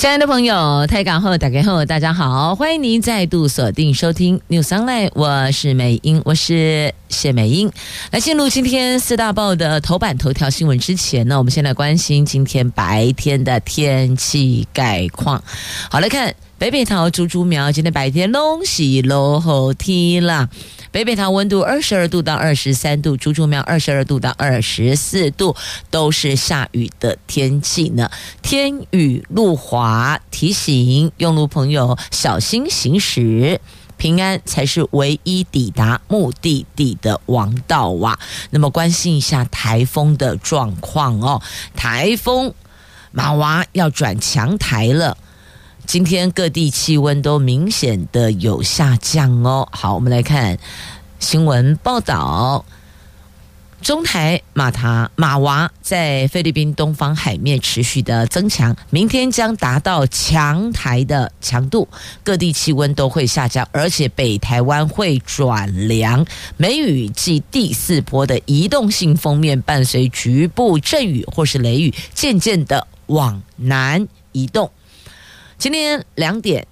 亲爱的朋友，台港后打开后，大家好，欢迎您再度锁定收听 News Online，我是美英，我是谢美英。来进入今天四大报的头版头条新闻之前呢，我们先来关心今天白天的天气概况。好，来看北北桃竹竹苗，今天白天拢是落雨天啦。北北桃温度二十二度到二十三度，竹竹苗二十二度到二十四度，都是下雨的天气呢。天雨路滑，提醒用路朋友小心行驶，平安才是唯一抵达目的地的王道哇。那么关心一下台风的状况哦，台风马娃要转强台了。今天各地气温都明显的有下降哦。好，我们来看新闻报道：中台马塔马娃在菲律宾东方海面持续的增强，明天将达到强台的强度，各地气温都会下降，而且北台湾会转凉。梅雨季第四波的移动性锋面伴随局部阵雨或是雷雨，渐渐的往南移动。今天两点，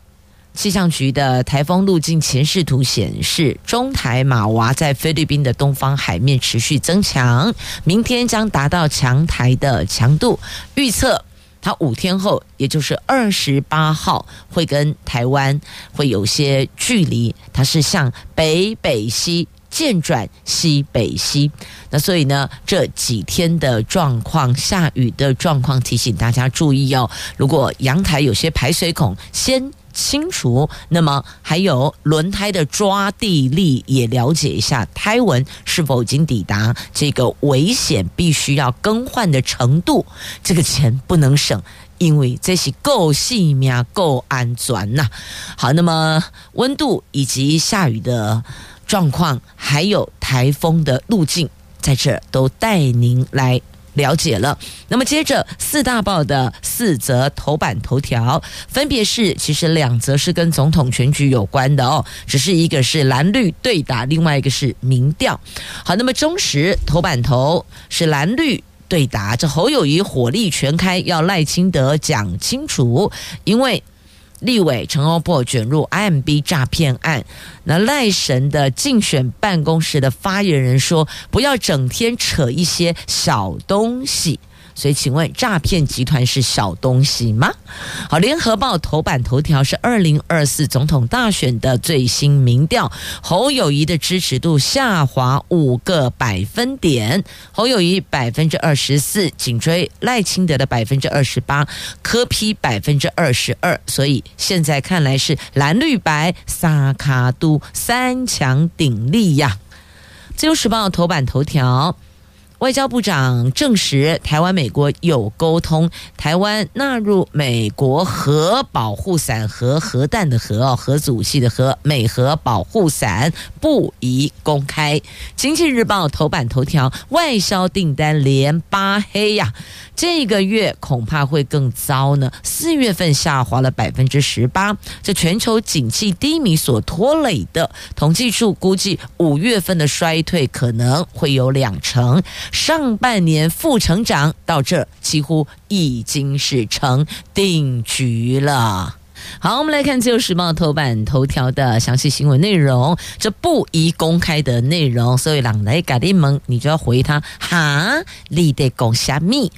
气象局的台风路径前视图显示，中台马娃在菲律宾的东方海面持续增强，明天将达到强台的强度。预测它五天后，也就是二十八号，会跟台湾会有些距离，它是向北北西。渐转西北西，那所以呢，这几天的状况，下雨的状况，提醒大家注意哦。如果阳台有些排水孔，先清除。那么还有轮胎的抓地力，也了解一下胎纹是否已经抵达这个危险必须要更换的程度。这个钱不能省，因为这是够细密啊、够安全呐。好，那么温度以及下雨的。状况还有台风的路径，在这都带您来了解了。那么接着四大报的四则头版头条，分别是其实两则是跟总统选举有关的哦，只是一个是蓝绿对打，另外一个是民调。好，那么中时头版头是蓝绿对打，这侯友谊火力全开，要赖清德讲清楚，因为。立委陈欧珀卷入 IMB 诈骗案，那赖神的竞选办公室的发言人说：“不要整天扯一些小东西。”所以，请问诈骗集团是小东西吗？好，联合报头版头条是二零二四总统大选的最新民调，侯友谊的支持度下滑五个百分点，侯友谊百分之二十四，紧追赖清德的百分之二十八，柯批百分之二十二。所以现在看来是蓝绿白三脚督三强鼎立呀。自由时报头版头条。外交部长证实，台湾美国有沟通，台湾纳入美国核保护伞和核弹的核，核武器的核，美核保护伞不宜公开。经济日报头版头条：外销订单连八黑呀。这个月恐怕会更糟呢。四月份下滑了百分之十八，这全球景气低迷所拖累的。统计处估计五月份的衰退可能会有两成，上半年负成长到这几乎已经是成定局了。好，我们来看《自由时报》头版头条的详细新闻内容，这不宜公开的内容，所以朗来嘎利蒙，你就要回他哈，你得讲虾米？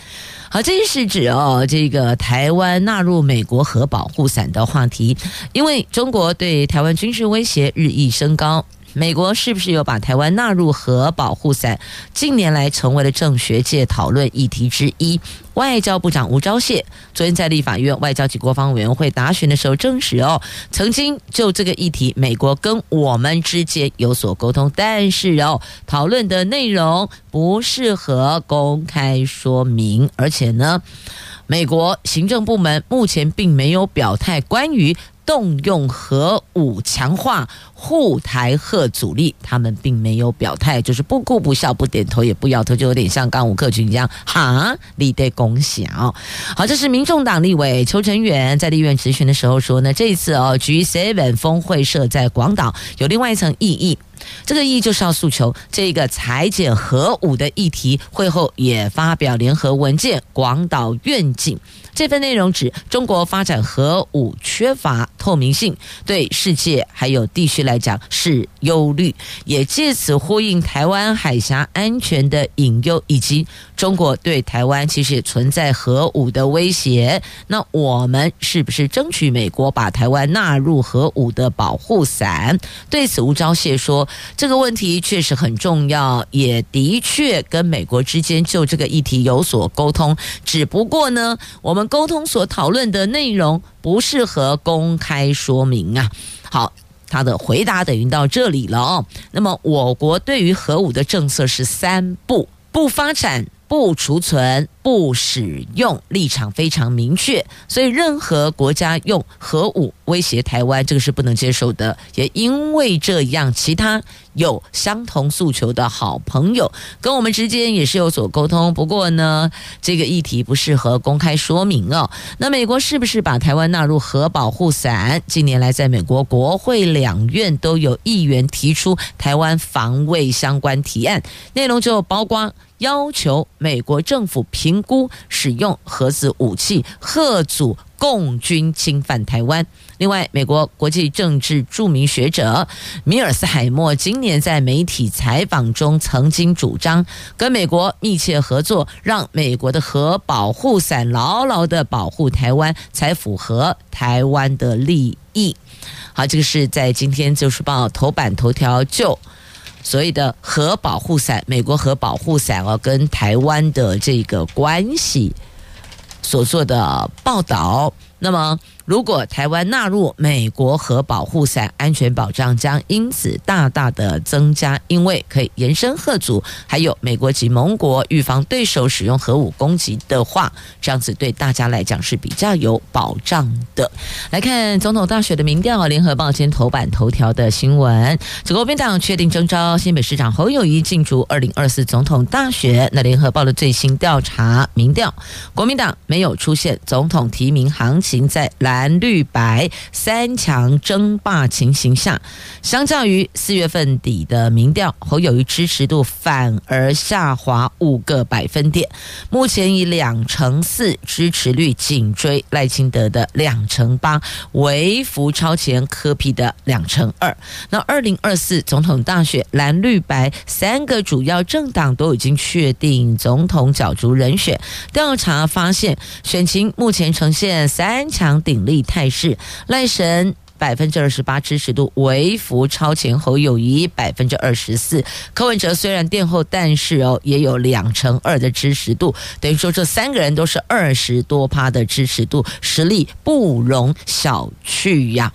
好，这是指哦，这个台湾纳入美国核保护伞的话题，因为中国对台湾军事威胁日益升高。美国是不是有把台湾纳入核保护伞？近年来成为了政学界讨论议题之一。外交部长吴钊燮昨天在立法院外交及国防委员会答询的时候证实哦，曾经就这个议题，美国跟我们之间有所沟通，但是哦，讨论的内容不适合公开说明，而且呢。美国行政部门目前并没有表态关于动用核武强化护台核阻力，他们并没有表态，就是不哭不笑不点头也不摇头，就有点像刚武克群一样，哈，立得功小。好，这是民众党立委邱成远在立院质询的时候说呢，这一次哦，G7 峰会设在广岛，有另外一层意义。这个意义就是要诉求这个裁减核武的议题。会后也发表联合文件《广岛愿景》。这份内容指中国发展核武缺乏透明性，对世界还有地区来讲是忧虑，也借此呼应台湾海峡安全的隐忧，以及中国对台湾其实也存在核武的威胁。那我们是不是争取美国把台湾纳入核武的保护伞？对此，吴钊燮说，这个问题确实很重要，也的确跟美国之间就这个议题有所沟通，只不过呢，我们。沟通所讨论的内容不适合公开说明啊。好，他的回答等于到这里了哦。那么，我国对于核武的政策是三不：不发展、不储存。不使用立场非常明确，所以任何国家用核武威胁台湾，这个是不能接受的。也因为这样，其他有相同诉求的好朋友跟我们之间也是有所沟通。不过呢，这个议题不适合公开说明哦。那美国是不是把台湾纳入核保护伞？近年来，在美国国会两院都有议员提出台湾防卫相关提案，内容就包括要求美国政府评。评估使用核子武器，吓阻共军侵犯台湾。另外，美国国际政治著名学者米尔斯海默今年在媒体采访中曾经主张，跟美国密切合作，让美国的核保护伞牢牢地保护台湾，才符合台湾的利益。好，这个是在今天《自由时报》头版头条就。所谓的核保护伞，美国核保护伞哦，跟台湾的这个关系所做的报道，那么。如果台湾纳入美国核保护伞，安全保障将因此大大的增加，因为可以延伸吓阻，还有美国及盟国预防对手使用核武攻击的话，这样子对大家来讲是比较有保障的。来看总统大选的民调，联合报今天头版头条的新闻，这个国民党确定征召新北市长侯友谊进驻二零二四总统大选。那联合报的最新调查民调，国民党没有出现总统提名行情在。蓝绿白三强争霸情形下，相较于四月份底的民调，侯友谊支持度反而下滑五个百分点，目前以两成四支持率紧追赖清德的两成八，微幅超前柯 P 的两成二。那二零二四总统大选，蓝绿白三个主要政党都已经确定总统角逐人选，调查发现选情目前呈现三强顶力。态势，赖神百分之二十八支持度，微幅超前侯友谊百分之二十四。柯文哲虽然殿后，但是哦也有两成二的支持度，等于说这三个人都是二十多趴的支持度，实力不容小觑呀。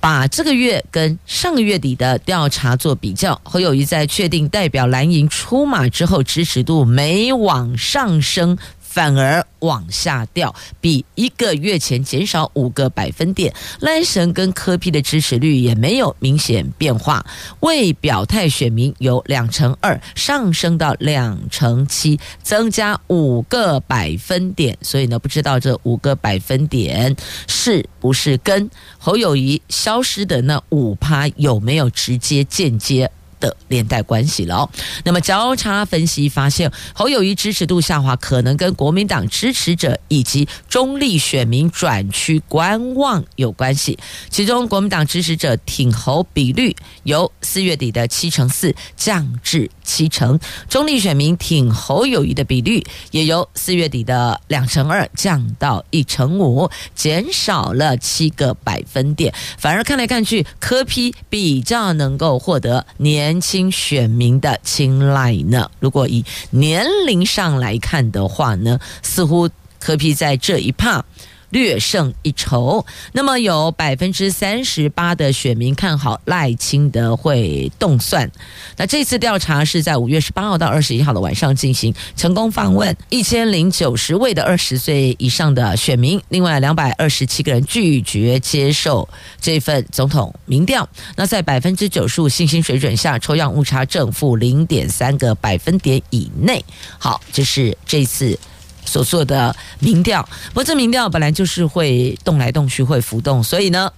把这个月跟上个月底的调查做比较，侯友谊在确定代表蓝营出马之后，支持度没往上升。反而往下掉，比一个月前减少五个百分点。赖神跟柯 P 的支持率也没有明显变化，未表态选民由两成二上升到两成七，增加五个百分点。所以呢，不知道这五个百分点是不是跟侯友谊消失的那五趴有没有直接间接的连带关系了。那么交叉分析发现，侯友谊支持度下滑，可能跟国民党支持者以及中立选民转趋观望有关系。其中，国民党支持者挺侯比率由四月底的七成四降至七成，中立选民挺侯友谊的比率也由四月底的两成二降到一成五，减少了七个百分点。反而看来看去，柯批比较能够获得年。年轻选民的青睐呢？如果以年龄上来看的话呢，似乎柯皮在这一趴略胜一筹。那么有百分之三十八的选民看好赖清德会动算。那这次调查是在五月十八号到二十一号的晚上进行，成功访问一千零九十位的二十岁以上的选民，另外两百二十七个人拒绝接受这份总统民调。那在百分之九十五信心水准下，抽样误差正负零点三个百分点以内。好，这是这次。所做的民调，不过这民调本来就是会动来动去，会浮动，所以呢，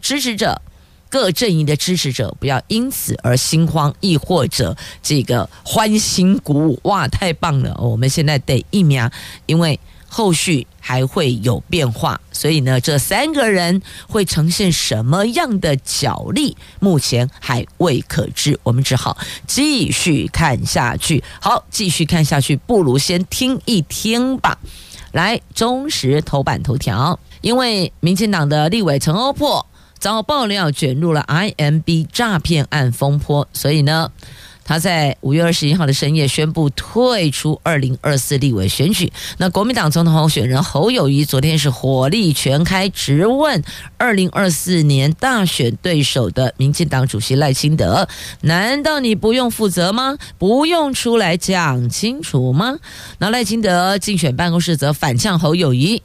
支持者各阵营的支持者不要因此而心慌，亦或者这个欢欣鼓舞，哇，太棒了！我们现在得疫苗，因为。后续还会有变化，所以呢，这三个人会呈现什么样的角力，目前还未可知。我们只好继续看下去。好，继续看下去，不如先听一听吧。来，中时头版头条，因为民进党的立委陈欧珀遭爆料卷入了 IMB 诈骗案风波，所以呢。他在五月二十一号的深夜宣布退出二零二四立委选举。那国民党总统候选人侯友谊昨天是火力全开，直问二零二四年大选对手的民进党主席赖清德：难道你不用负责吗？不用出来讲清楚吗？那赖清德竞选办公室则反呛侯友谊。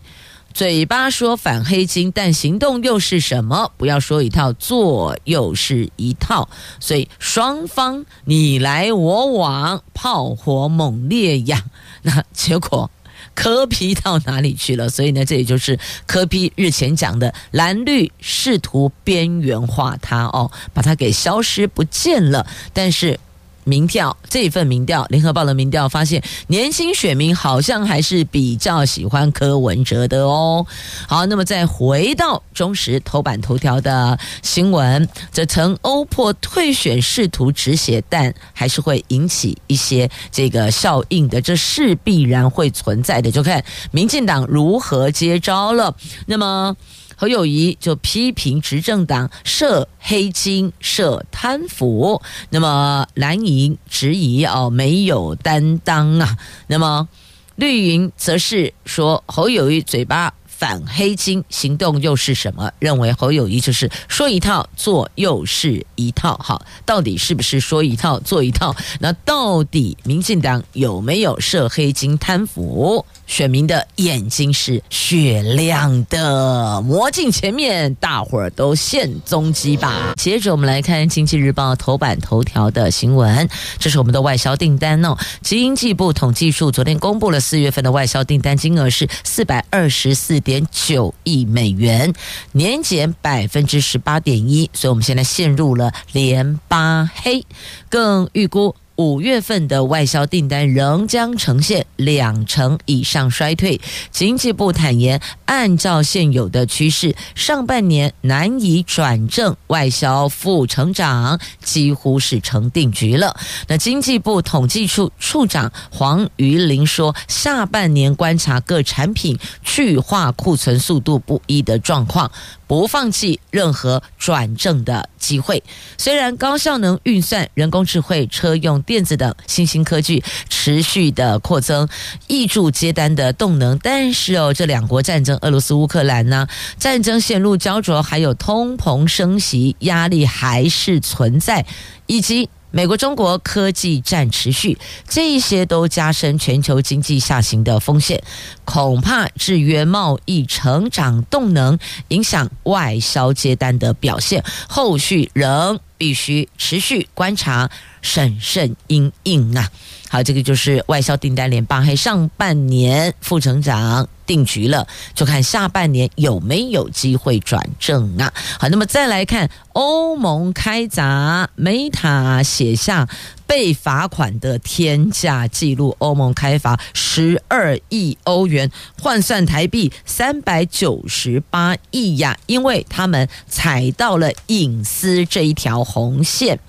嘴巴说反黑金，但行动又是什么？不要说一套，做又是一套，所以双方你来我往，炮火猛烈呀。那结果柯 P 到哪里去了？所以呢，这也就是柯 P 日前讲的蓝绿试图边缘化他哦，把他给消失不见了。但是。民调这一份民调，联合报的民调发现，年轻选民好像还是比较喜欢柯文哲的哦。好，那么再回到中时头版头条的新闻，这曾欧破退选试图止血，但还是会引起一些这个效应的，这是必然会存在的，就看民进党如何接招了。那么。侯友谊就批评执政党涉黑金、涉贪腐，那么蓝营质疑哦没有担当啊，那么绿营则是说侯友谊嘴巴。反黑金行动又是什么？认为侯友谊就是说一套做又是一套，好，到底是不是说一套做一套？那到底民进党有没有涉黑金贪腐？选民的眼睛是雪亮的，魔镜前面，大伙儿都现踪迹吧。接着我们来看经济日报头版头条的新闻，这是我们的外销订单哦。经济部统计处昨天公布了四月份的外销订单金额是四百二十四点九亿美元，年减百分之十八点一，所以我们现在陷入了连八黑，更预估。五月份的外销订单仍将呈现两成以上衰退。经济部坦言，按照现有的趋势，上半年难以转正，外销负成长几乎是成定局了。那经济部统计处处长黄瑜林说，下半年观察各产品去化库存速度不一的状况。不放弃任何转正的机会。虽然高效能运算、人工智慧、车用电子等新兴科技持续的扩增，挹注接单的动能，但是哦，这两国战争，俄罗斯、乌克兰呢，战争陷入焦灼，还有通膨升级压力还是存在，以及。美国、中国科技战持续，这一些都加深全球经济下行的风险，恐怕制约贸易成长动能，影响外销接单的表现。后续仍必须持续观察，审慎应应啊。好，这个就是外销订单连八黑，上半年负成长。定局了，就看下半年有没有机会转正啊！好，那么再来看欧盟开闸，Meta 写下被罚款的天价记录，欧盟开罚十二亿欧元，换算台币三百九十八亿呀，因为他们踩到了隐私这一条红线。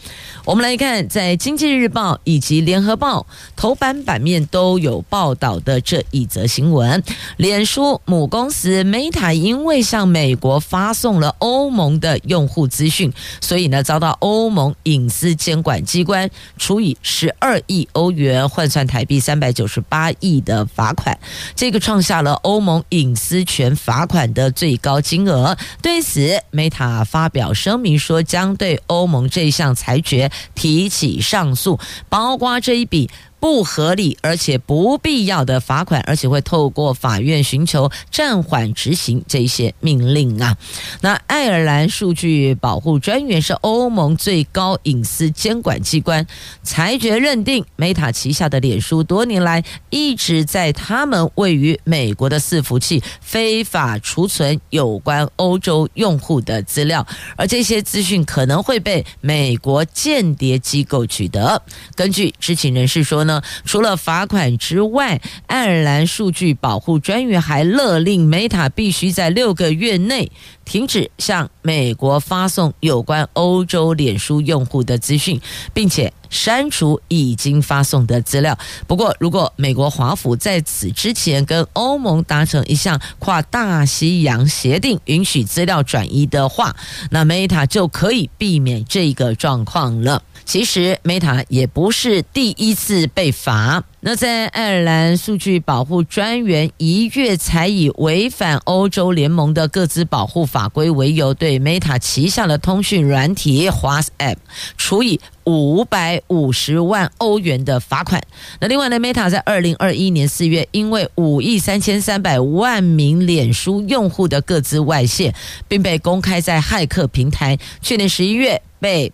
我们来看，在《在经济日报》以及《联合报》头版版面都有报道的这一则新闻。脸书母公司 Meta 因为向美国发送了欧盟的用户资讯，所以呢遭到欧盟隐私监管机关处以十二亿欧元，换算台币三百九十八亿的罚款，这个创下了欧盟隐私权罚款的最高金额。对此，Meta 发表声明说，将对欧盟这项裁决提起上诉，包括这一笔。不合理而且不必要的罚款，而且会透过法院寻求暂缓执行这些命令啊。那爱尔兰数据保护专员是欧盟最高隐私监管机关，裁决认定 Meta 旗下的脸书多年来一直在他们位于美国的伺服器非法储存有关欧洲用户的资料，而这些资讯可能会被美国间谍机构取得。根据知情人士说呢。除了罚款之外，爱尔兰数据保护专员还勒令 Meta 必须在六个月内停止向美国发送有关欧洲脸书用户的资讯，并且删除已经发送的资料。不过，如果美国华府在此之前跟欧盟达成一项跨大西洋协定，允许资料转移的话，那 Meta 就可以避免这个状况了。其实，Meta 也不是第一次被罚。那在爱尔兰数据保护专员一月才以违反欧洲联盟的个资保护法规为由，对 Meta 旗下的通讯软体 WhatsApp 处以五百五十万欧元的罚款。那另外呢，Meta 在二零二一年四月，因为五亿三千三百万名脸书用户的个资外泄，并被公开在骇客平台，去年十一月被。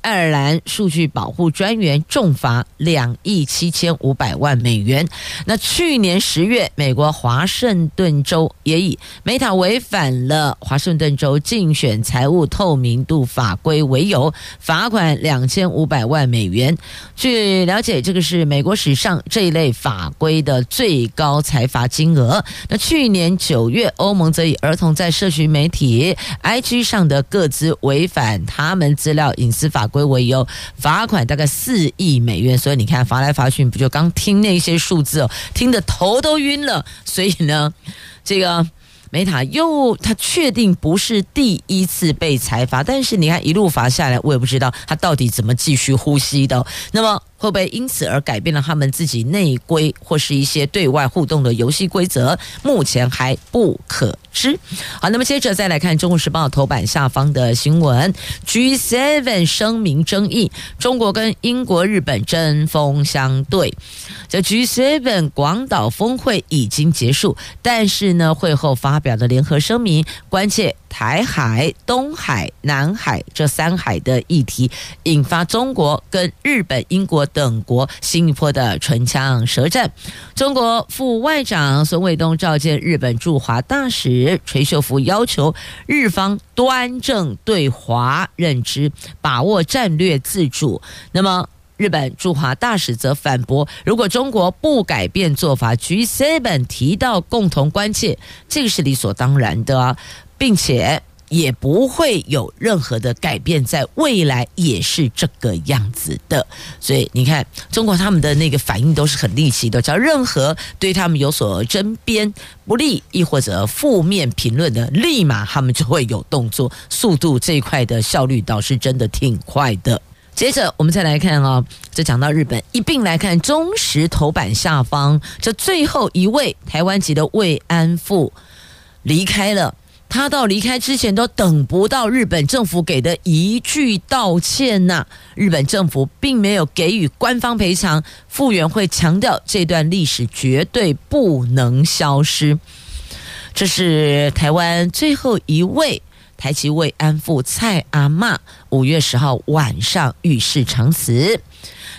爱尔兰数据保护专员重罚两亿七千五百万美元。那去年十月，美国华盛顿州也以 Meta 违反了华盛顿州竞选财务透明度法规为由，罚款两千五百万美元。据了解，这个是美国史上这一类法规的最高财罚金额。那去年九月，欧盟则以儿童在社群媒体 IG 上的个资违反他们资料隐私法规为由，罚款大概四亿美元，所以你看罚来罚去，不就刚听那些数字哦，听得头都晕了。所以呢，这个。梅塔又，他确定不是第一次被裁罚，但是你看一路罚下来，我也不知道他到底怎么继续呼吸的。那么会不会因此而改变了他们自己内规或是一些对外互动的游戏规则？目前还不可知。好，那么接着再来看《中国时报》头版下方的新闻：G7 声明争议，中国跟英国、日本针锋相对。这 G7 广岛峰会已经结束，但是呢，会后发表的联合声明关切台海、东海、南海这三海的议题，引发中国跟日本、英国等国新一波的唇枪舌战。中国副外长孙卫东召见日本驻华大使垂秀夫，要求日方端正对华认知，把握战略自主。那么。日本驻华大使则反驳：“如果中国不改变做法，G7 提到共同关切，这个是理所当然的，并且也不会有任何的改变，在未来也是这个样子的。所以你看，中国他们的那个反应都是很立即的，只要任何对他们有所争辩、不利亦或者负面评论的，立马他们就会有动作，速度这一块的效率倒是真的挺快的。”接着我们再来看啊、哦，这讲到日本，一并来看中石头版下方，这最后一位台湾籍的慰安妇离开了，他到离开之前都等不到日本政府给的一句道歉呐、日本政府并没有给予官方赔偿，复原会强调这段历史绝对不能消失，这是台湾最后一位。台籍慰安妇蔡阿嬷五月十号晚上与世长辞，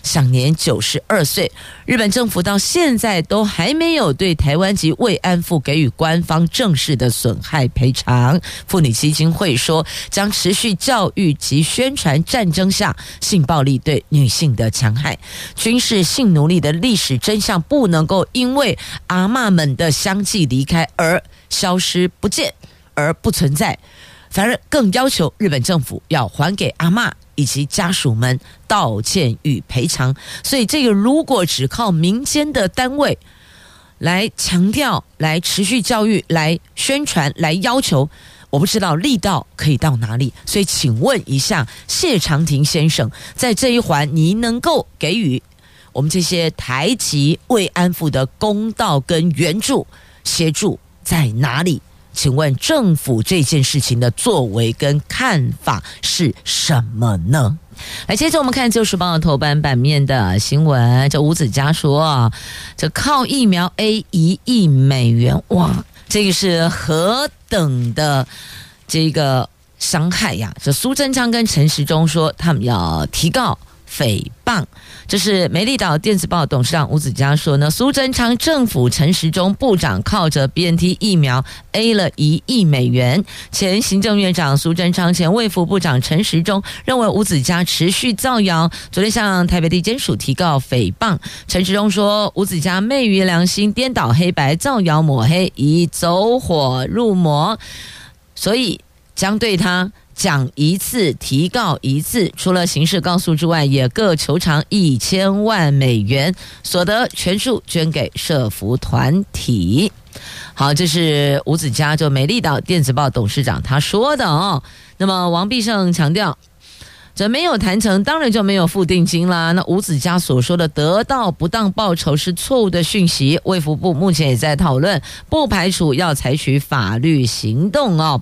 享年九十二岁。日本政府到现在都还没有对台湾籍慰安妇给予官方正式的损害赔偿。妇女基金会说，将持续教育及宣传战争下性暴力对女性的戕害，军事性奴隶的历史真相不能够因为阿嬷们的相继离开而消失不见，而不存在。反而更要求日本政府要还给阿嬷以及家属们道歉与赔偿。所以，这个如果只靠民间的单位来强调、来持续教育、来宣传、来要求，我不知道力道可以到哪里，所以请问一下谢长廷先生，在这一环，你能够给予我们这些台籍慰安妇的公道跟援助协助在哪里？请问政府这件事情的作为跟看法是什么呢？来，接着我们看《旧时报》头版版面的新闻，这吴子嘉说：“这靠疫苗 A 一亿美元，哇，这个是何等的这个伤害呀！”这苏贞昌跟陈时中说，他们要提告。诽谤，这是美丽岛电子报董事长吴子嘉说呢。苏贞昌政府陈时中部长靠着 BNT 疫苗 A 了一亿美元。前行政院长苏贞昌、前卫福部长陈时中认为吴子嘉持续造谣，昨天向台北地检署提告诽谤。陈时中说，吴子嘉昧于良心，颠倒黑白，造谣抹黑，以走火入魔，所以将对他。讲一次，提告一次，除了刑事告诉之外，也各求偿一千万美元，所得全数捐给社福团体。好，这是吴子嘉，就美丽岛电子报董事长他说的哦。那么王必胜强调，这没有谈成，当然就没有付定金啦。那吴子嘉所说的得到不当报酬是错误的讯息，卫福部目前也在讨论，不排除要采取法律行动哦。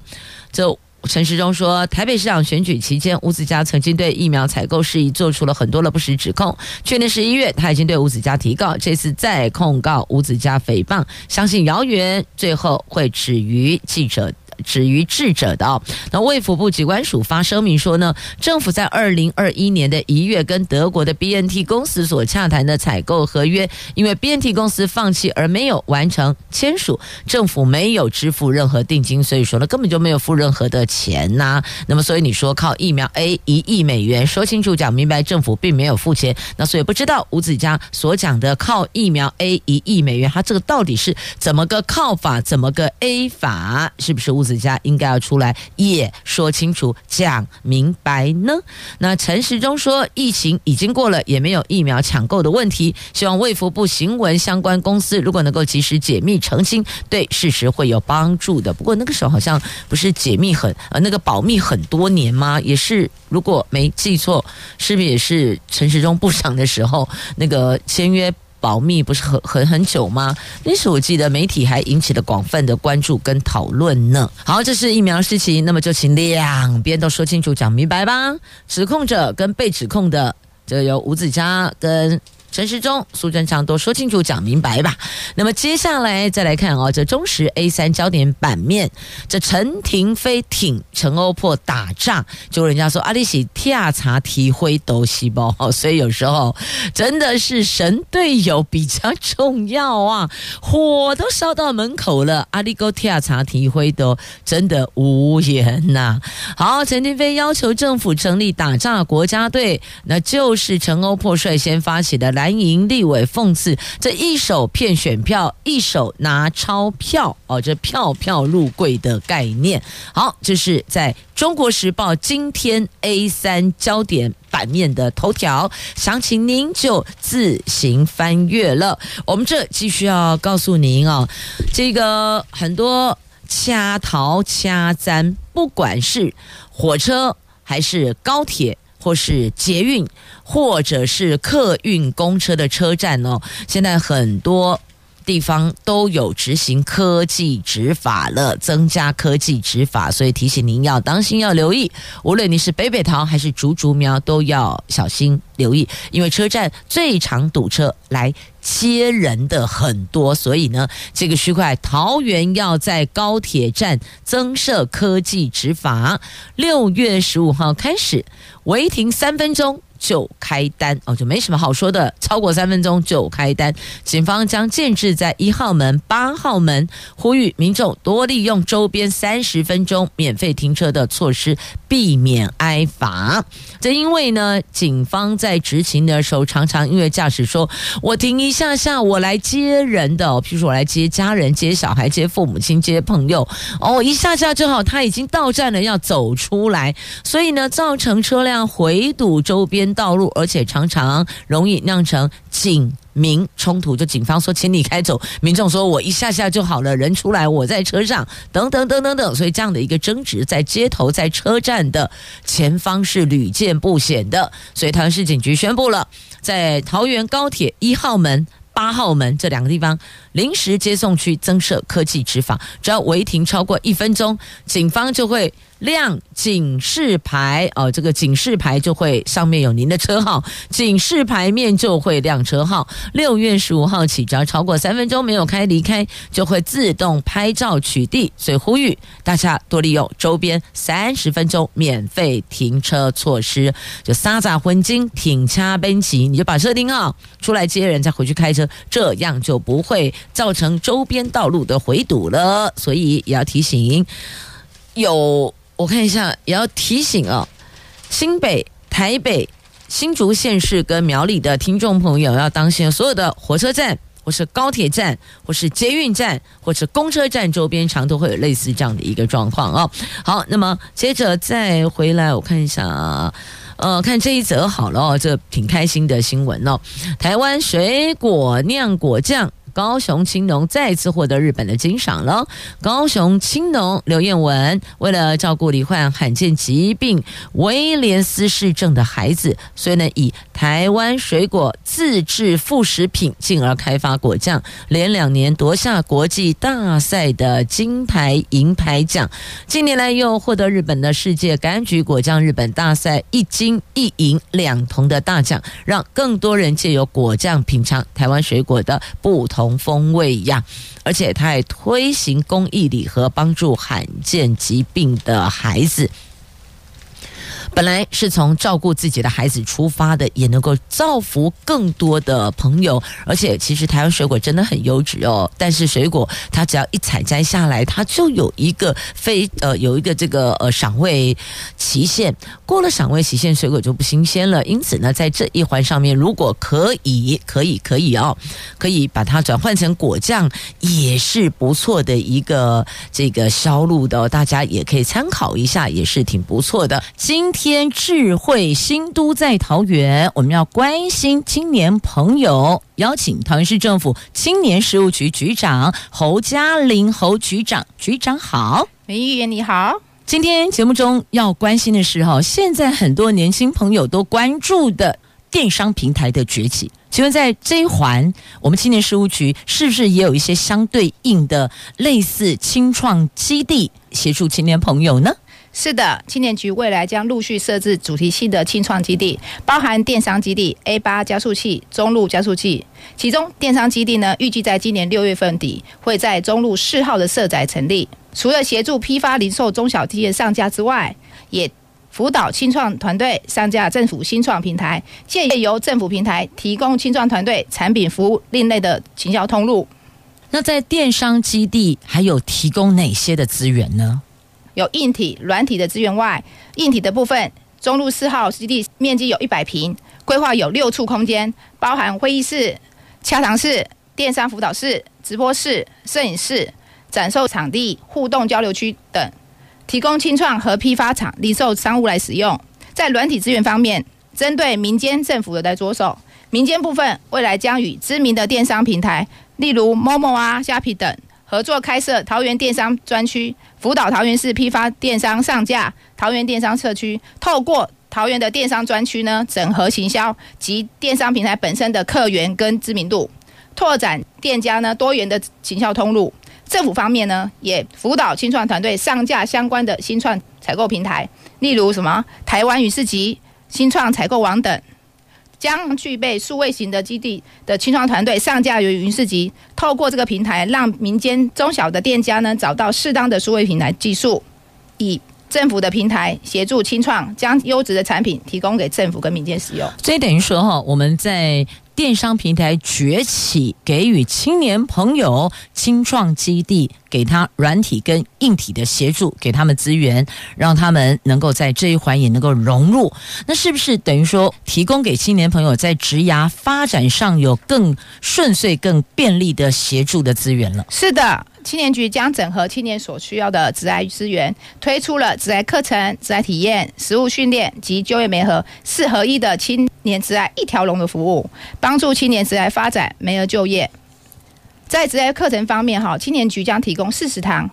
就。陈时中说，台北市长选举期间，吴子嘉曾经对疫苗采购事宜做出了很多的不实指控。去年十一月，他已经对吴子嘉提告，这次再控告吴子嘉诽谤，相信谣言最后会止于记者。止于智者的哦。那卫福部机关署发声明说呢，政府在二零二一年的一月跟德国的 BNT 公司所洽谈的采购合约，因为 BNT 公司放弃而没有完成签署，政府没有支付任何定金，所以说呢根本就没有付任何的钱呐、那么所以你说靠疫苗 A 一亿美元，说清楚讲明白，政府并没有付钱。那所以不知道吴子嘉所讲的靠疫苗 A 一亿美元，他这个到底是怎么个靠法，怎么个 A 法，是不是吴？子嘉应该要出来也说清楚、讲明白呢。那陈时中说，疫情已经过了，也没有疫苗抢购的问题。希望卫福部行文相关公司如果能够及时解密澄清，对事实会有帮助的。不过那个时候好像不是解密很呃那个保密很多年吗？也是，如果没记错，是不是也是陈时中部长的时候那个签约？保密不是很很很久吗？那时我记得媒体还引起了广泛的关注跟讨论呢。好，这是疫苗事情，那么就请两边都说清楚、讲明白吧。指控者跟被指控的，就由吴子嘉跟。陈时中、苏贞昌都说清楚、讲明白吧。那么接下来再来看哦，这中时 A 三焦点版面，这陈亭妃挺陈欧珀打诈，就人家说阿里喜跳茶提灰都细胞，所以有时候真的是神队友比较重要啊！火都烧到门口了，阿里哥调查提灰都真的无言呐、好，陈亭妃要求政府成立打诈国家队，那就是陈欧珀率先发起的来。蓝营立委讽刺，这一手骗选票，一手拿钞票哦，这票票入柜的概念。好，这是在中国时报今天 A 三焦点版面的头条，详情您就自行翻阅了。我们这继续要告诉您哦，这个很多掐逃掐簪，不管是火车还是高铁。或是捷运，或者是客运公车的车站哦，现在很多地方都有执行科技执法了，增加科技执法，所以提醒您要当心，要留意。无论你是北北桃还是竹竹苗，都要小心留意，因为车站最常堵车来接人的很多，所以呢，这个区块桃园要在高铁站增设科技执法，六月十五号开始。违停三分钟就开单哦，就没什么好说的。超过三分钟就开单，警方将建制在一号门、八号门，呼吁民众多利用周边三十分钟免费停车的措施，避免挨罚。这因为呢，警方在执勤的时候，常常因为驾驶说：“我停一下下，我来接人的，譬如说我来接家人、接小孩、接父母亲、接朋友。”哦，一下下正好他已经到站了，要走出来，所以呢，造成车辆回堵周边。道路，而且常常容易酿成警民冲突。就警方说请你开走，民众说我一下下就好了，人出来我在车上，等等等等等。所以这样的一个争执在街头、在车站的前方是屡见不鲜的。所以桃园市警局宣布了，在桃园高铁一号门。八号门这两个地方临时接送区增设科技执法，只要违停超过一分钟，警方就会。亮警示牌哦，这个警示牌就会上面有您的车号，警示牌面就会亮车号。六月十五号起，只要超过三分钟没有开离开，就会自动拍照取缔。所以呼吁大家多利用周边三十分钟免费停车措施，就撒杂混金停掐奔齐，你就把车停好，出来接人再回去开车，这样就不会造成周边道路的回堵了。所以也要提醒有。我看一下，也要提醒啊，新北、台北、新竹县市跟苗栗的听众朋友要当心，所有的火车站或是高铁站或是捷运站或是公车站周边，常都会有类似这样的一个状况哦。好，那么接着再回来，我看一下啊，呃，看这一则好了哦，这挺开心的新闻哦，台湾水果酿果酱。高雄青农再次获得日本的金赏了。高雄青农刘彦文为了照顾罹患罕见疾病威廉斯氏症的孩子，所以呢，以台湾水果自制副食品，进而开发果酱，连两年夺下国际大赛的金牌、银牌奖。近年来又获得日本的世界柑橘果酱日本大赛一金一银两铜的大奖，让更多人借由果酱品尝台湾水果的不同。同风味一样，而且他还推行公益礼盒，帮助罕见疾病的孩子。本来是从照顾自己的孩子出发的，也能够造福更多的朋友。而且，其实台湾水果真的很优质哦。但是，水果它只要一采摘下来，它就有一个非呃有一个这个呃赏味期限。过了赏味期限，水果就不新鲜了。因此呢，在这一环上面，如果可以，可以，可以哦，可以把它转换成果酱，也是不错的一个这个销路的。大家也可以参考一下，也是挺不错的。今天。智慧新都在桃园，我们要关心青年朋友，邀请桃园市政府青年事务局局长侯嘉玲侯局长，局长好，美玉员你好。今天节目中要关心的是哈，现在很多年轻朋友都关注的电商平台的崛起，请问在这一环，我们青年事务局是不是也有一些相对应的类似青创基地，协助青年朋友呢？是的，青年局未来将陆续设置主题性的青创基地，包含电商基地、A 八加速器、中路加速器。其中电商基地呢，预计在今年六月份底会在中路四号的社宅成立。除了协助批发零售中小企业上架之外，也辅导青创团队上架政府新创平台，借由政府平台提供青创团队产品服务另类的行销通路。那在电商基地还有提供哪些的资源呢？有硬体、软体的资源外，硬体的部分，中路四号基地面积有一百坪，规划有六处空间，包含会议室、洽谈室、电商辅导室、直播室、摄影室、展售场地、互动交流区等，提供清创和批发厂、零售商务来使用。在软体资源方面，针对民间政府的在着手，民间部分未来将与知名的电商平台，例如 Momo 啊、虾皮等。合作开设桃园电商专区，辅导桃园市批发电商上架桃园电商社区。透过桃园的电商专区呢，整合行销及电商平台本身的客源跟知名度，拓展店家呢多元的行销通路。政府方面呢，也辅导青创团队上架相关的新创采购平台，例如什么台湾与市集、新创采购网等。将具备数位型的基地的清创团队上架于云市集，透过这个平台，让民间中小的店家呢找到适当的数位平台技术，以政府的平台协助清创，将优质的产品提供给政府跟民间使用。所以等于说哈，我们在。电商平台崛起，给予青年朋友青创基地，给他软体跟硬体的协助，给他们资源，让他们能够在这一环也能够融入。那是不是等于说，提供给青年朋友在职涯发展上有更顺遂、更便利的协助的资源了？是的。青年局将整合青年所需要的职涯资源，推出了职涯课程、职涯体验、实务训练及就业媒合四合一的青年职涯一条龙的服务，帮助青年职涯发展、媒合就业。在职涯课程方面，哈，青年局将提供四十堂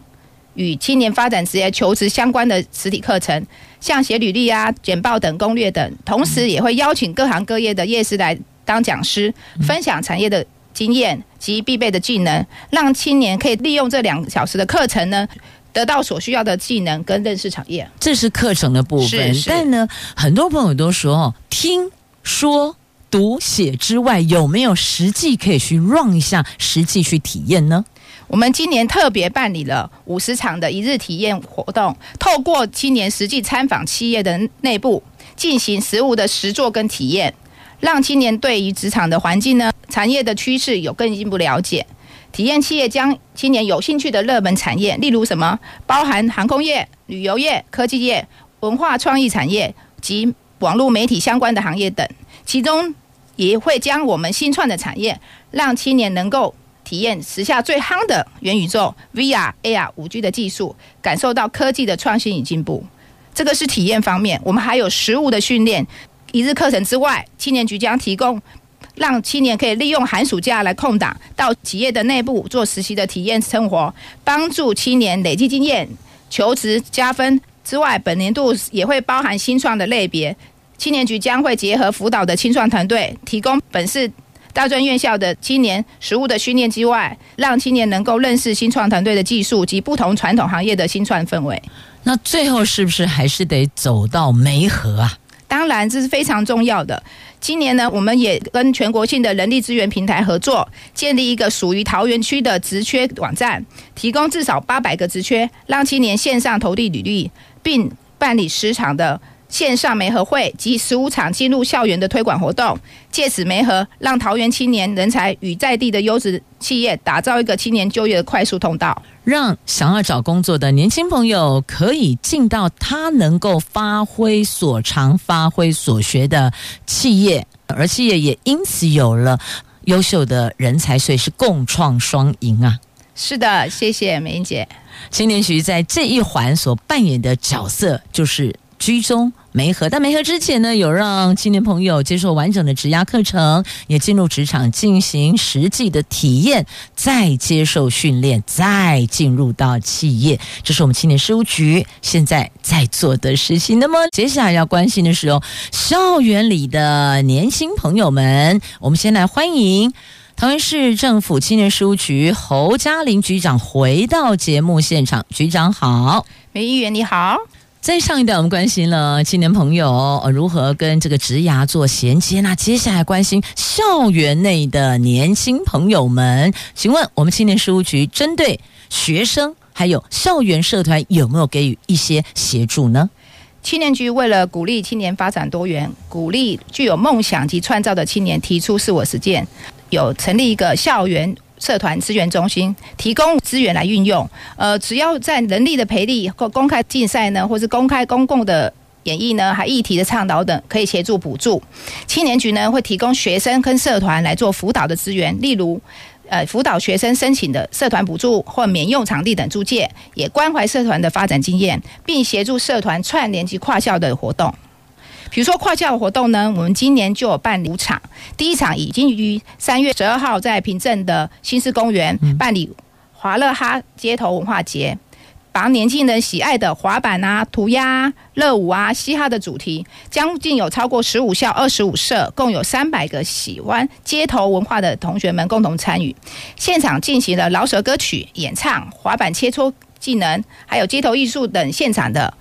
与青年发展职业求职相关的实体课程，像写履历啊、简报等攻略等，同时也会邀请各行各业的业师来当讲师，分享产业的。经验及必备的技能，让青年可以利用这两小时的课程呢，得到所需要的技能跟认识产业。这是课程的部分，但呢，很多朋友都说，听说读写之外，有没有实际可以去 run 一下，实际去体验呢？我们今年特别办理了五十场的一日体验活动，透过青年实际参访企业的内部，进行实物的实作跟体验。让青年对于职场的环境呢、产业的趋势有更进一步了解。体验企业将青年有兴趣的热门产业，例如什么，包含航空业、旅游业、科技业、文化创意产业及网络媒体相关的行业等。其中也会将我们新创的产业，让青年能够体验时下最夯的元宇宙、VR、AR、5G 的技术，感受到科技的创新与进步。这个是体验方面，我们还有实务的训练。一日课程之外，青年局将提供让青年可以利用寒暑假来空档到企业的内部做实习的体验生活，帮助青年累积经验、求职加分之外，本年度也会包含新创的类别。青年局将会结合辅导的青创团队，提供本市大专院校的青年实务的训练之外，让青年能够认识新创团队的技术及不同传统行业的新创氛围。那最后是不是还是得走到媒合啊？当然，这是非常重要的。今年呢，我们也跟全国性的人力资源平台合作，建立一个属于桃园区的职缺网站，提供至少八百个职缺，让青年线上投递履历，并办理十场的线上媒合会及十五场进入校园的推广活动，借此媒合，让桃园青年人才与在地的优质企业打造一个青年就业的快速通道，让想要找工作的年轻朋友可以进到他能够发挥所长、发挥所学的企业，而企业也因此有了优秀的人才，所以是共创双赢啊！是的，谢谢美英姐。青年局在这一环所扮演的角色就是。居中媒合，但媒合之前呢，有让青年朋友接受完整的职涯课程，也进入职场进行实际的体验，再接受训练，再进入到企业。这是我们青年事务局现在在做的事情。那么接下来要关心的是哦，校园里的年轻朋友们，我们先来欢迎桃园市政府青年事务局侯嘉玲局长回到节目现场。局长好，梅议员你好。在上一段，我们关心了青年朋友如何跟这个职涯做衔接。那接下来关心校园内的年轻朋友们，请问我们青年事务局针对学生还有校园社团有没有给予一些协助呢？青年局为了鼓励青年发展多元，鼓励具有梦想及创造的青年提出自我实践，有成立一个校园。社团资源中心提供资源来运用，呃，只要在人力的培力或公开竞赛呢，或是公开公共的演绎呢，还议题的倡导等，可以协助补助。青年局呢会提供学生跟社团来做辅导的资源，例如，呃，辅导学生申请的社团补助或免用场地等租借，也关怀社团的发展经验，并协助社团串联及跨校的活动。比如说跨校活动呢，我们今年就有办五场。第一场已经于三月十二号在平镇的新市公园办理华乐哈街头文化节，把年轻人喜爱的滑板啊、涂鸦、热舞啊、嘻哈的主题，将近有超过十五校、二十五社，共有三百个喜欢街头文化的同学们共同参与。现场进行了饶舌歌曲演唱、滑板切磋技能，还有街头艺术等现场的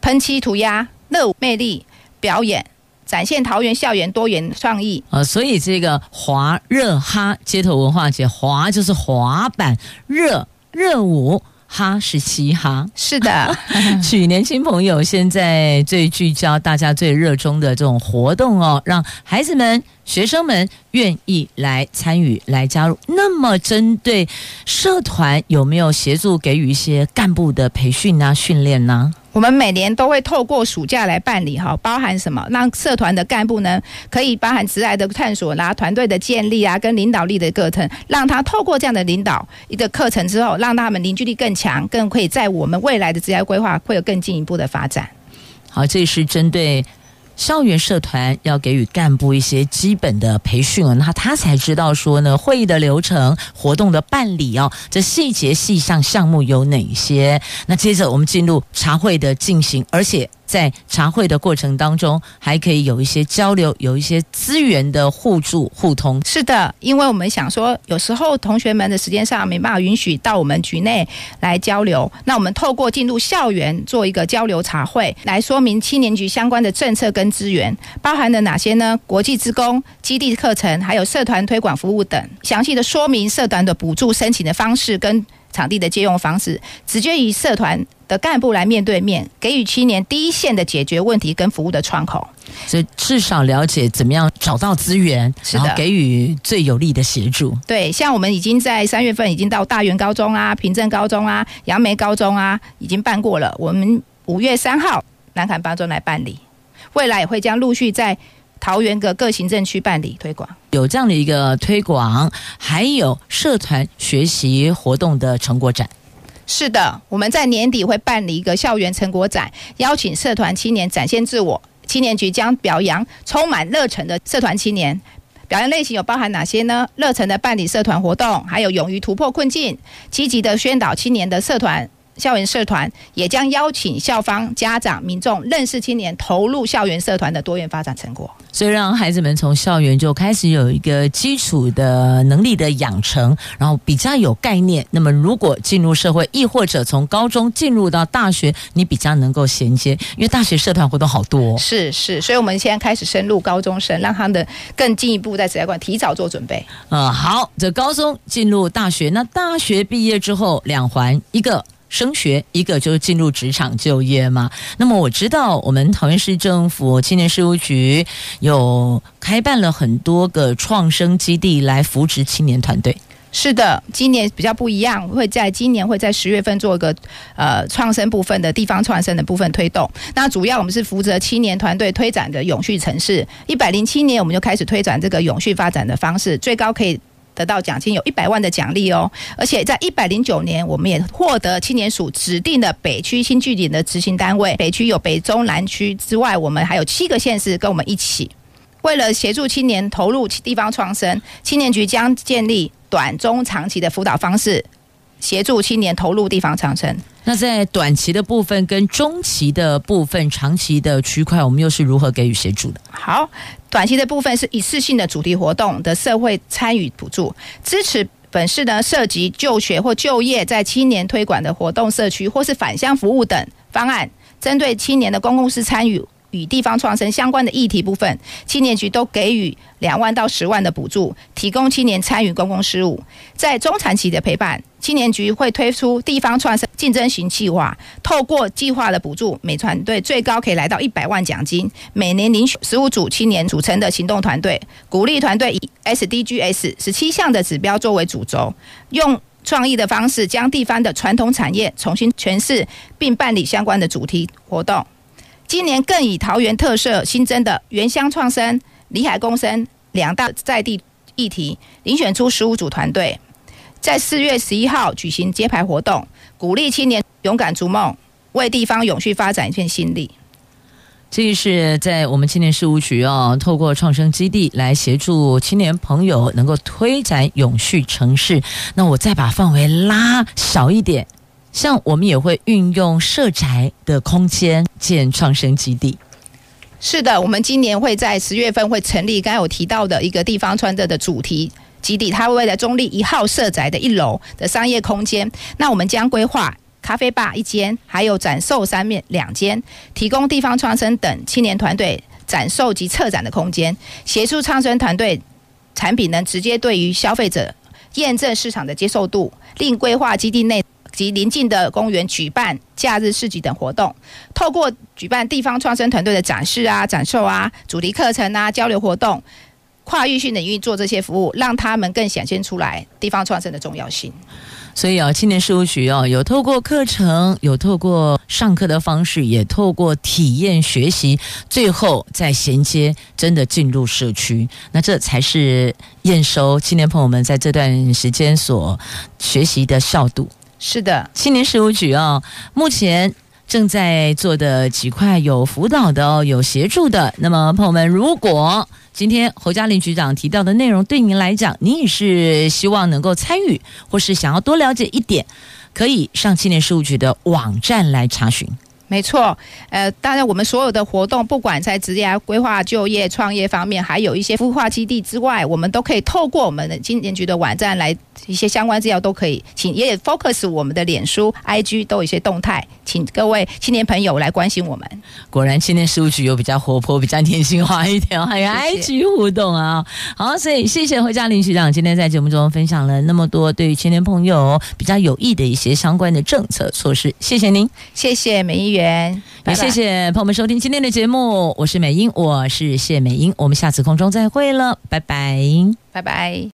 喷漆涂鸦、热舞魅力。表演展现桃园校园多元创意啊，所以这个滑热哈街头文化节，滑就是滑板，热热舞，哈是嘻哈，是的，取年轻朋友现在最聚焦、大家最热衷的这种活动哦，让孩子们、学生们愿意来参与、来加入。那么，针对社团有没有协助给予一些干部的培训啊、训练呢？我们每年都会透过暑假来办理哈，包含什么？让社团的干部呢，可以包含职涯的探索啦、团队的建立啊，跟领导力的课程，让他透过这样的领导一个课程之后，让他们凝聚力更强，更可以在我们未来的职涯规划会有更进一步的发展。好，这是针对。校园社团要给予干部一些基本的培训啊，那他才知道说呢，会议的流程、活动的办理哦，这细节细项项目有哪些？那接着我们进入茶会的进行，而且。在茶会的过程当中，还可以有一些交流，有一些资源的互助互通。是的，因为我们想说，有时候同学们的时间上没办法允许到我们局内来交流，那我们透过进入校园做一个交流茶会，来说明青年局相关的政策跟资源，包含了哪些呢？国际职工、基地课程，还有社团推广服务等，详细的说明社团的补助申请的方式跟场地的借用方式，直接以社团的干部来面对面，给予青年第一线的解决问题跟服务的窗口。所以至少了解怎么样找到资源，然后给予最有力的协助。对，像我们已经在三月份已经到大园高中啊、平镇高中啊、杨梅高中啊已经办过了。我们五月三号南坎八中来办理，未来也会将陆续在。桃园的各行政区办理推广，有这样的一个推广，还有社团学习活动的成果展。是的，我们在年底会办理一个校园成果展，邀请社团青年展现自我。青年局将表扬充满热忱的社团青年，表扬类型有包含哪些呢？热忱的办理社团活动，还有勇于突破困境，积极的宣导青年的社团。校园社团也将邀请校方、家长、民众认识青年投入校园社团的多元发展成果，所以让孩子们从校园就开始有一个基础的能力的养成，然后比较有概念。那么如果进入社会，亦或者从高中进入到大学，你比较能够衔接，因为大学社团活动好多。是是，所以我们现在开始深入高中生，让他们的更进一步在职业观提早做准备。嗯，好，这高中进入大学，那大学毕业之后两环一个。升学，一个就是进入职场就业嘛。那么我知道，我们桃园市政府青年事务局有开办了很多个创生基地来扶持青年团队。是的，今年比较不一样，会在今年会在十月份做一个呃创生部分的地方创生的部分推动。那主要我们是负责青年团队推展的永续城市。一百零七年我们就开始推展这个永续发展的方式，最高可以。得到奖金有一百万的奖励哦，而且在一百零九年，我们也获得青年署指定的北区新据点的执行单位。北区有北中南区之外，我们还有七个县市跟我们一起。为了协助青年投入地方创生，青年局将建立短中长期的辅导方式，协助青年投入地方创生。那在短期的部分、跟中期的部分、长期的区块，我们又是如何给予协助的？好，短期的部分是一次性的主题活动的社会参与补助，支持本市呢涉及就学或就业在青年推广的活动、社区或是返乡服务等方案，针对青年的公共事参与。与地方创生相关的议题部分，青年局都给予两万到十万的补助，提供青年参与公共事务。在中长期的陪伴，青年局会推出地方创生竞争型计划，透过计划的补助，每团队最高可以来到一百万奖金。每年遴选十五组青年组成的行动团队，鼓励团队以 SDGs 十七项的指标作为主轴，用创意的方式将地方的传统产业重新诠释，并办理相关的主题活动。今年更以桃园特色新增的原乡创生、里海共生两大在地议题，遴选出十五组团队，在四月十一号举行揭牌活动，鼓励青年勇敢逐梦，为地方永续发展一片心力。这是在我们青年事务局哦，透过创生基地来协助青年朋友能够推展永续城市。那我再把范围拉小一点。像我们也会运用社宅的空间建创生基地。是的，我们今年会在十月份会成立刚才有提到的一个地方创生的主题基地，它会在中立一号社宅的一楼的商业空间。那我们将规划咖啡吧一间，还有展售三面两间，提供地方创生等青年团队展售及策展的空间，协助创生团队产品能直接对于消费者验证市场的接受度，另规划基地内。及邻近的公园举办假日市集等活动，透过举办地方创生团队的展示啊、展售啊、主题课程啊、交流活动，跨域性领域做这些服务，让他们更显现出来地方创生的重要性。所以啊，青年事务局哦，有透过课程，有透过上课的方式，也透过体验学习，最后再衔接，真的进入社区，那这才是验收青年朋友们在这段时间所学习的效度。是的，青年事务局哦，目前正在做的几块有辅导的哦，有协助的。那么朋友们，如果今天侯嘉玲局长提到的内容对您来讲，您也是希望能够参与，或是想要多了解一点，可以上青年事务局的网站来查询。没错，呃，当然我们所有的活动，不管在职业规划、就业、创业方面，还有一些孵化基地之外，我们都可以透过我们的青年局的网站来一些相关资料都可以，请也 focus 我们的脸书、IG 都有一些动态，请各位青年朋友来关心我们。果然青年事务局有比较活泼、比较年轻化一点，还有 IG 互动啊。好，所以谢谢侯嘉林局长今天在节目中分享了那么多对于青年朋友比较有益的一些相关的政策措施，谢谢您，谢谢美议员。也谢谢朋友们收听今天的节目，我是美英，我是谢美英，我们下次空中再会了，拜拜，拜拜。